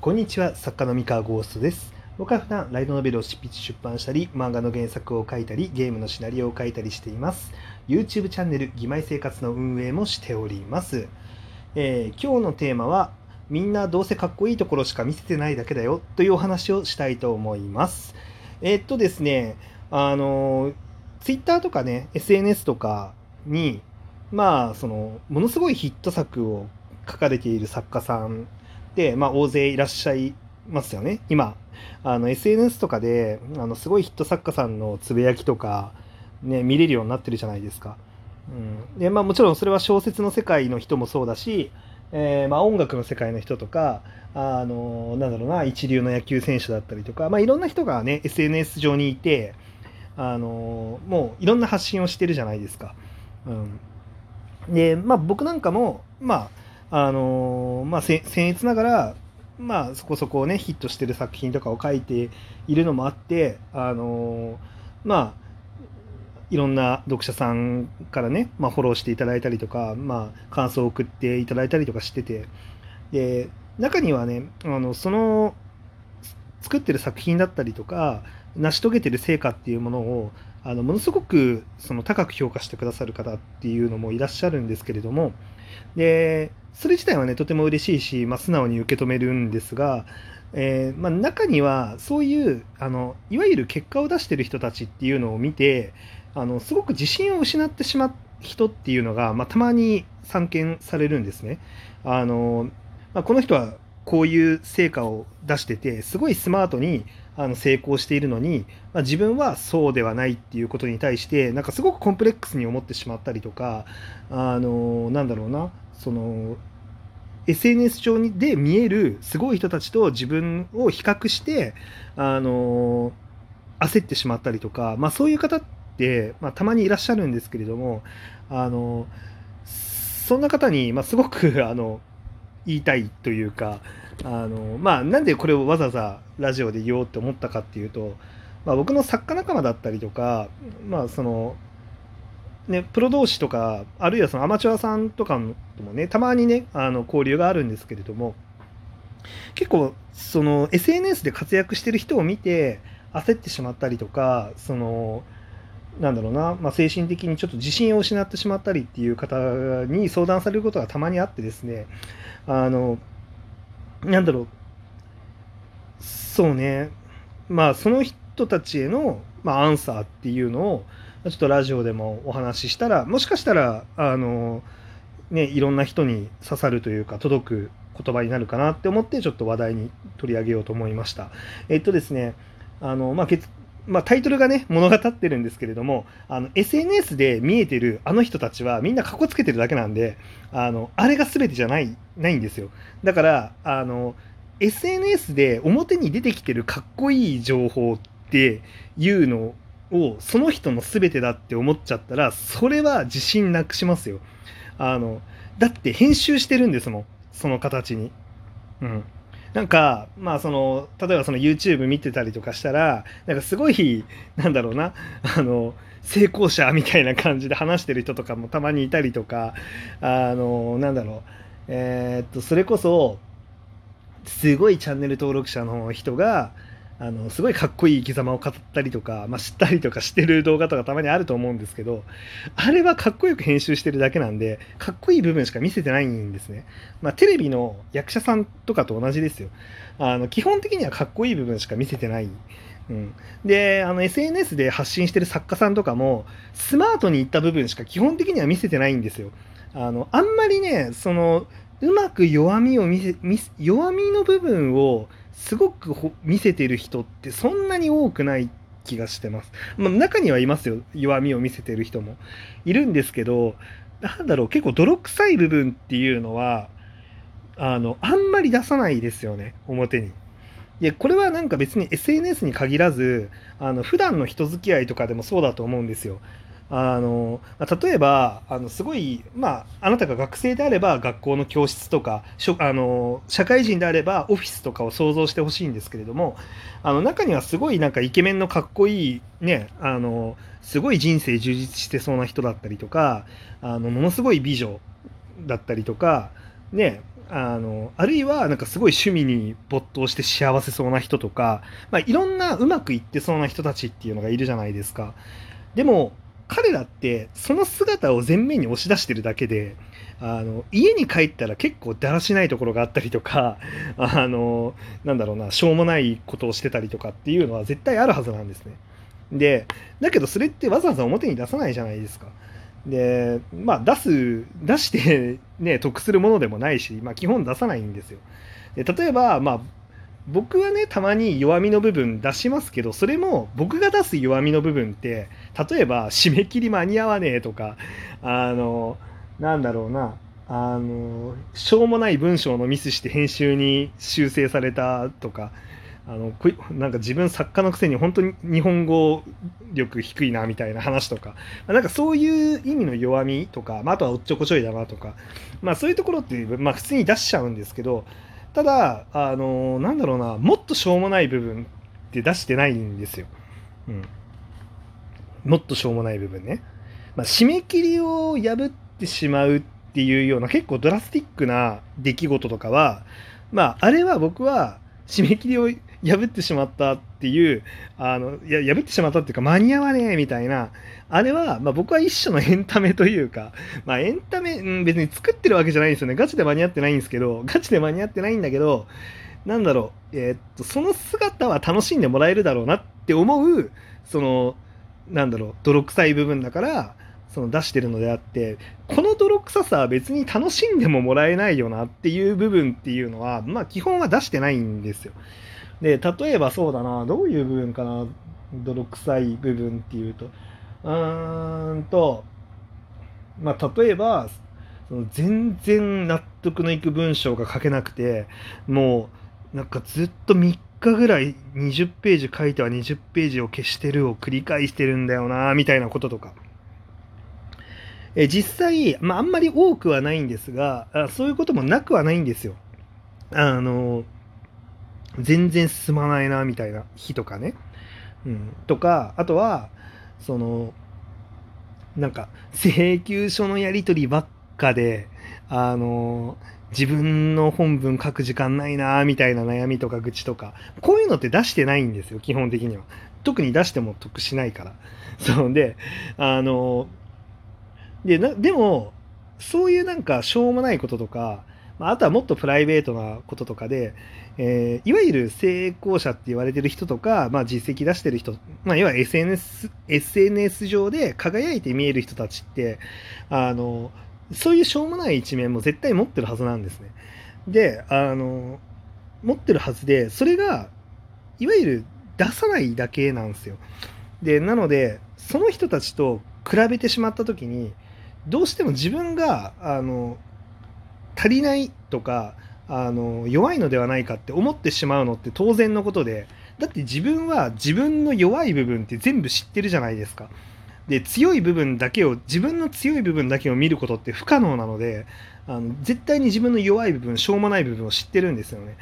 こんにちは、作家の三河ゴーストです。僕は普段ライトノベルを執筆出版したり、漫画の原作を書いたり、ゲームのシナリオを書いたりしています。YouTube チャンネル、義妹生活の運営もしております。えー今日のテーマは、みんなどうせかっこいいところしか見せてないだけだよというお話をしたいと思います。えーっとですね、あの、Twitter とかね、SNS とかに、まあ、その、ものすごいヒット作を書かれている作家さんで、まあ、大勢いらっしゃいますよね。今、あの SNS とかであのすごいヒット作家さんのつぶやきとか、ね、見れるようになってるじゃないですか。うんでまあ、もちろんそれは小説の世界の人もそうだし、えーまあ、音楽の世界の人とかあのなんだろうな一流の野球選手だったりとか、まあ、いろんな人がね SNS 上にいてあのもういろんな発信をしてるじゃないですか。うん、で、まあ、僕なんかも、まああのまあ、せ僭越ながらまあ、そこそこねヒットしてる作品とかを書いているのもあってあのまあいろんな読者さんからね、まあ、フォローしていただいたりとか、まあ、感想を送っていただいたりとかしててで中にはねあのその作ってる作品だったりとか成し遂げてる成果っていうものをあのものすごくその高く評価してくださる方っていうのもいらっしゃるんですけれどもでそれ自体はねとても嬉しいし、まあ、素直に受け止めるんですが、えーまあ、中にはそういうあのいわゆる結果を出してる人たちっていうのを見てあのすごく自信を失ってしまう人っていうのが、まあ、たまに散見されるんですね。あのまあ、この人はこういう成果を出しててすごいスマートにあの成功しているのに、まあ、自分はそうではないっていうことに対してなんかすごくコンプレックスに思ってしまったりとかあのなんだろうなその SNS 上で見えるすごい人たちと自分を比較してあの焦ってしまったりとか、まあ、そういう方って、まあ、たまにいらっしゃるんですけれどもあのそんな方に、まあ、すごくあの言いたいというかあの、まあ、なんでこれをわざわざラジオで言おうって思ったかっていうと、まあ、僕の作家仲間だったりとか、まあそのね、プロ同士とかあるいはそのアマチュアさんとかもねたまにねあの交流があるんですけれども結構その SNS で活躍してる人を見て焦ってしまったりとかそのなんだろうな、まあ、精神的にちょっと自信を失ってしまったりっていう方に相談されることがたまにあってですね。あのなんだろう。そうね。まあその人たちへの、まあ、アンサーっていうのをちょっとラジオでもお話ししたらもしかしたらあのねいろんな人に刺さるというか届く言葉になるかなって思ってちょっと話題に取り上げようと思いました。えっとですね。あのまあまあ、タイトルがね物語ってるんですけれどもあの SNS で見えてるあの人たちはみんなかっこつけてるだけなんであのあれが全てじゃないないんですよ。だからあの SNS で表に出てきてるかっこいい情報っていうのをその人の全てだって思っちゃったらそれは自信なくしますよ。あのだって編集してるんですもんその形に。うん。なんかまあその例えばその YouTube 見てたりとかしたらなんかすごいなんだろうなあの成功者みたいな感じで話してる人とかもたまにいたりとかあのなんだろうえーっとそれこそすごいチャンネル登録者の人があのすごいかっこいい生き様を語ったりとか、まあ、知ったりとかしてる動画とかたまにあると思うんですけどあれはかっこよく編集してるだけなんでかっこいい部分しか見せてないんですね、まあ、テレビの役者さんとかと同じですよ。あの基本的にはかっこいい部分しか見せてない。うん、であの SNS で発信してる作家さんとかもスマートにいった部分しか基本的には見せてないんですよ。あのあんまりねそのうまく弱みを見せ見せ弱みの部分をすごく見せてる人ってそんなに多くない気がしてます。まあ、中にはいますよ弱みを見せてる人もいるんですけどなんだろう結構泥臭い部分っていうのはあのあんまり出さないですよね表に。でこれはなんか別に SNS に限らずあの普段の人付き合いとかでもそうだと思うんですよ。あの例えばあのすごい、まあ、あなたが学生であれば学校の教室とかしょあの社会人であればオフィスとかを想像してほしいんですけれどもあの中にはすごいなんかイケメンのかっこいいねあのすごい人生充実してそうな人だったりとかあのものすごい美女だったりとかねあのあるいはなんかすごい趣味に没頭して幸せそうな人とか、まあ、いろんなうまくいってそうな人たちっていうのがいるじゃないですか。でも彼らってその姿を前面に押し出してるだけであの家に帰ったら結構だらしないところがあったりとか あのなんだろうなしょうもないことをしてたりとかっていうのは絶対あるはずなんですね。でだけどそれってわざわざ表に出さないじゃないですか。でまあ出す出して ね得するものでもないし、まあ、基本出さないんですよ。で例えばまあ僕はねたまに弱みの部分出しますけどそれも僕が出す弱みの部分って例えば締め切り間に合わねえとかあのなんだろうなあのしょうもない文章のミスして編集に修正されたとかあのなんか自分作家のくせに本当に日本語力低いなみたいな話とかなんかそういう意味の弱みとか、まあ、あとはおっちょこちょいだなとか、まあ、そういうところって、まあ、普通に出しちゃうんですけどただあのなんだろうなもっとしょうもない部分って出してないんですよ。うん、もっとしょうもない部分ね。まあ、締め切りを破ってしまうっていうような結構ドラスティックな出来事とかはまああれは僕は締め切りを破ってしまったっていうあのや破ってしまったっていうか間に合わねえみたいなあれは、まあ、僕は一種のエンタメというか、まあ、エンタメ、うん、別に作ってるわけじゃないんですよねガチで間に合ってないんですけどガチで間に合ってないんだけどなんだろう、えー、っとその姿は楽しんでもらえるだろうなって思うそのなんだろう泥臭い部分だからその出してるのであってこの泥臭さは別に楽しんでももらえないよなっていう部分っていうのはまあ基本は出してないんですよ。で例えばそうだなどういう部分かな泥臭い部分っていうとうーんとまあ例えばその全然納得のいく文章が書けなくてもうなんかずっと3日ぐらい20ページ書いては20ページを消してるを繰り返してるんだよなみたいなこととか。え実際、まあ、あんまり多くはないんですがあそういうこともなくはないんですよ。あの全然進まないなみたいな日とかね。うん、とかあとはそのなんか請求書のやり取りばっかであの自分の本文書く時間ないなみたいな悩みとか愚痴とか。こういうのって出してないんですよ基本的には。特に出しても得しないから。そうであのでなでもそういうなんかしょうもないこととかあとはもっとプライベートなこととかで、えー、いわゆる成功者って言われてる人とか、まあ、実績出してる人、まあ、いわゆる SNS, SNS 上で輝いて見える人たちってあのそういうしょうもない一面も絶対持ってるはずなんですね。であの持ってるはずでそれがいわゆる出さないだけなんですよ。でなのでその人たちと比べてしまった時にどうしても自分があの足りないとかあの弱いのではないかって思ってしまうのって当然のことでだって自分は自分の弱い部分って全部知ってるじゃないですか。で強い部分だけを自分の強い部分だけを見ることって不可能なのであの絶対に自分の弱い部分しょうもない部分を知ってるんですよね。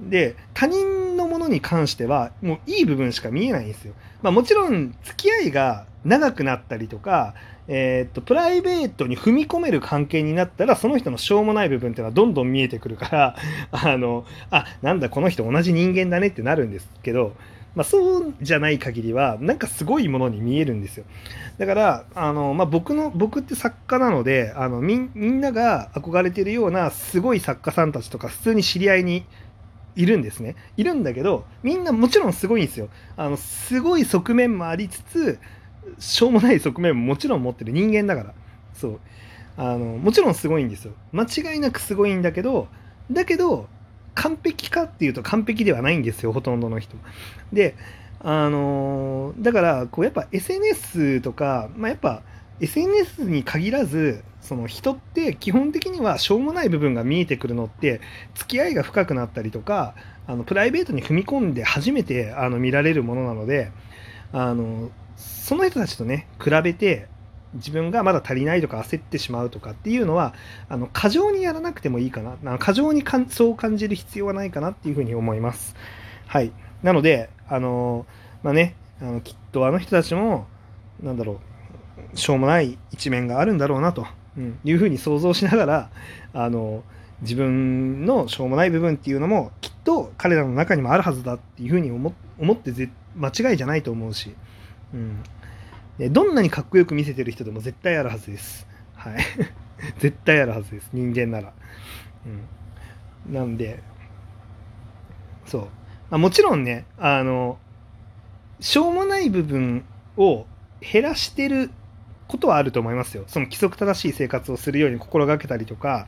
で他人のものに関してはもういい部分しか見えないんですよ。まあ、もちろん付き合いが長くなったりとかえー、っとプライベートに踏み込める関係になったらその人のしょうもない部分っていうのはどんどん見えてくるからあのあなんだこの人同じ人間だねってなるんですけど、まあ、そうじゃない限りはなんかすごいものに見えるんですよ。だからあの、まあ、僕の僕って作家なのであのみんなが憧れてるようなすごい作家さんたちとか普通に知り合いにいるんですね。いるんだけどみんなもちろんすごいんですよ。あのすごい側面もありつつしょうもない側面ももちろん持ってる。人間だから。そう。あのもちろんすごいんですよ。間違いなくすごいんだけどだけど完璧かっていうと完璧ではないんですよほとんどの人。であのだからこうやっぱ SNS とか、まあ、やっぱ SNS に限らずその人って基本的にはしょうもない部分が見えてくるのって付き合いが深くなったりとかあのプライベートに踏み込んで初めてあの見られるものなのであのその人たちとね比べて自分がまだ足りないとか焦ってしまうとかっていうのはあの過剰にやらなくてもいいかな。過剰にそう感じる必要はないかなっていうふうに思います。はい。なのであのまあねあのきっとあの人たちもなんだろうしょうもない一面があるんだろうなと、うん、いうふうに想像しながらあの自分のしょうもない部分っていうのもきっと彼らの中にもあるはずだっていうふうに思って間違いじゃないと思うし、うん、どんなにかっこよく見せてる人でも絶対あるはずです。はい。絶対あるはずです。人間なら、うん、なんでそう、まあ、もちろんねあのしょうもない部分を減らしてることはあると思いますよ。その規則正しい生活をするように心がけたりとか、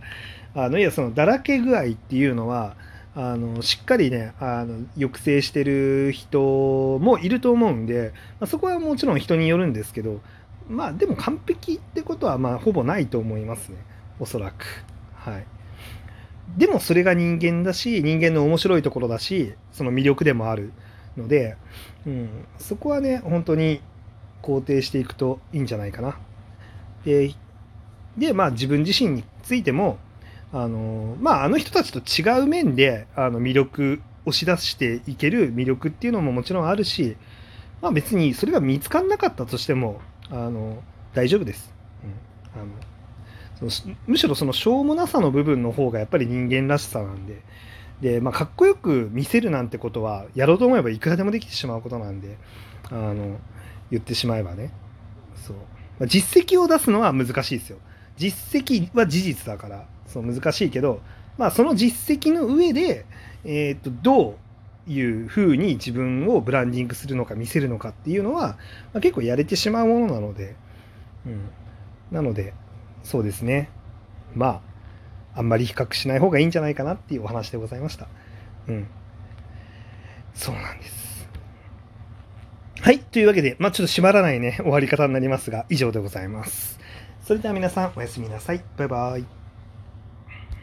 あのいやそのだらけ具合っていうのは、あのしっかりねあの抑制してる人もいると思うんで、まあ、そこはもちろん人によるんですけどまあでも完璧ってことはまあほぼないと思いますね。おそらく。はい。でもそれが人間だし人間の面白いところだしその魅力でもあるので、うん、そこはね本当に肯定していくといいんじゃないかな。ででまあ自分自身についてもあのまああの人たちと違う面であの魅力押し出していける魅力っていうのももちろんあるし、まあ、別にそれが見つからなかったとしてもあの大丈夫です、うん、あのそのむしろそのしょうもなさの部分の方がやっぱり人間らしさなんで。で、まあ、かっこよく見せるなんてことはやろうと思えばいくらでもできてしまうことなんであの言ってしまえばね。そう、まあ、実績を出すのは難しいですよ。実績は事実だから。そう難しいけど、まあ、その実績の上で、えーと、どういうふうに自分をブランディングするのか見せるのかっていうのは、まあ、結構やれてしまうものなので、うん、なのでそうですねまああんまり比較しない方がいいんじゃないかなっていうお話でございました。うん。そうなんです。はい。というわけで、まあちょっと閉まらないね、終わり方になりますが、以上でございます。それでは皆さん、おやすみなさい。バイバイ。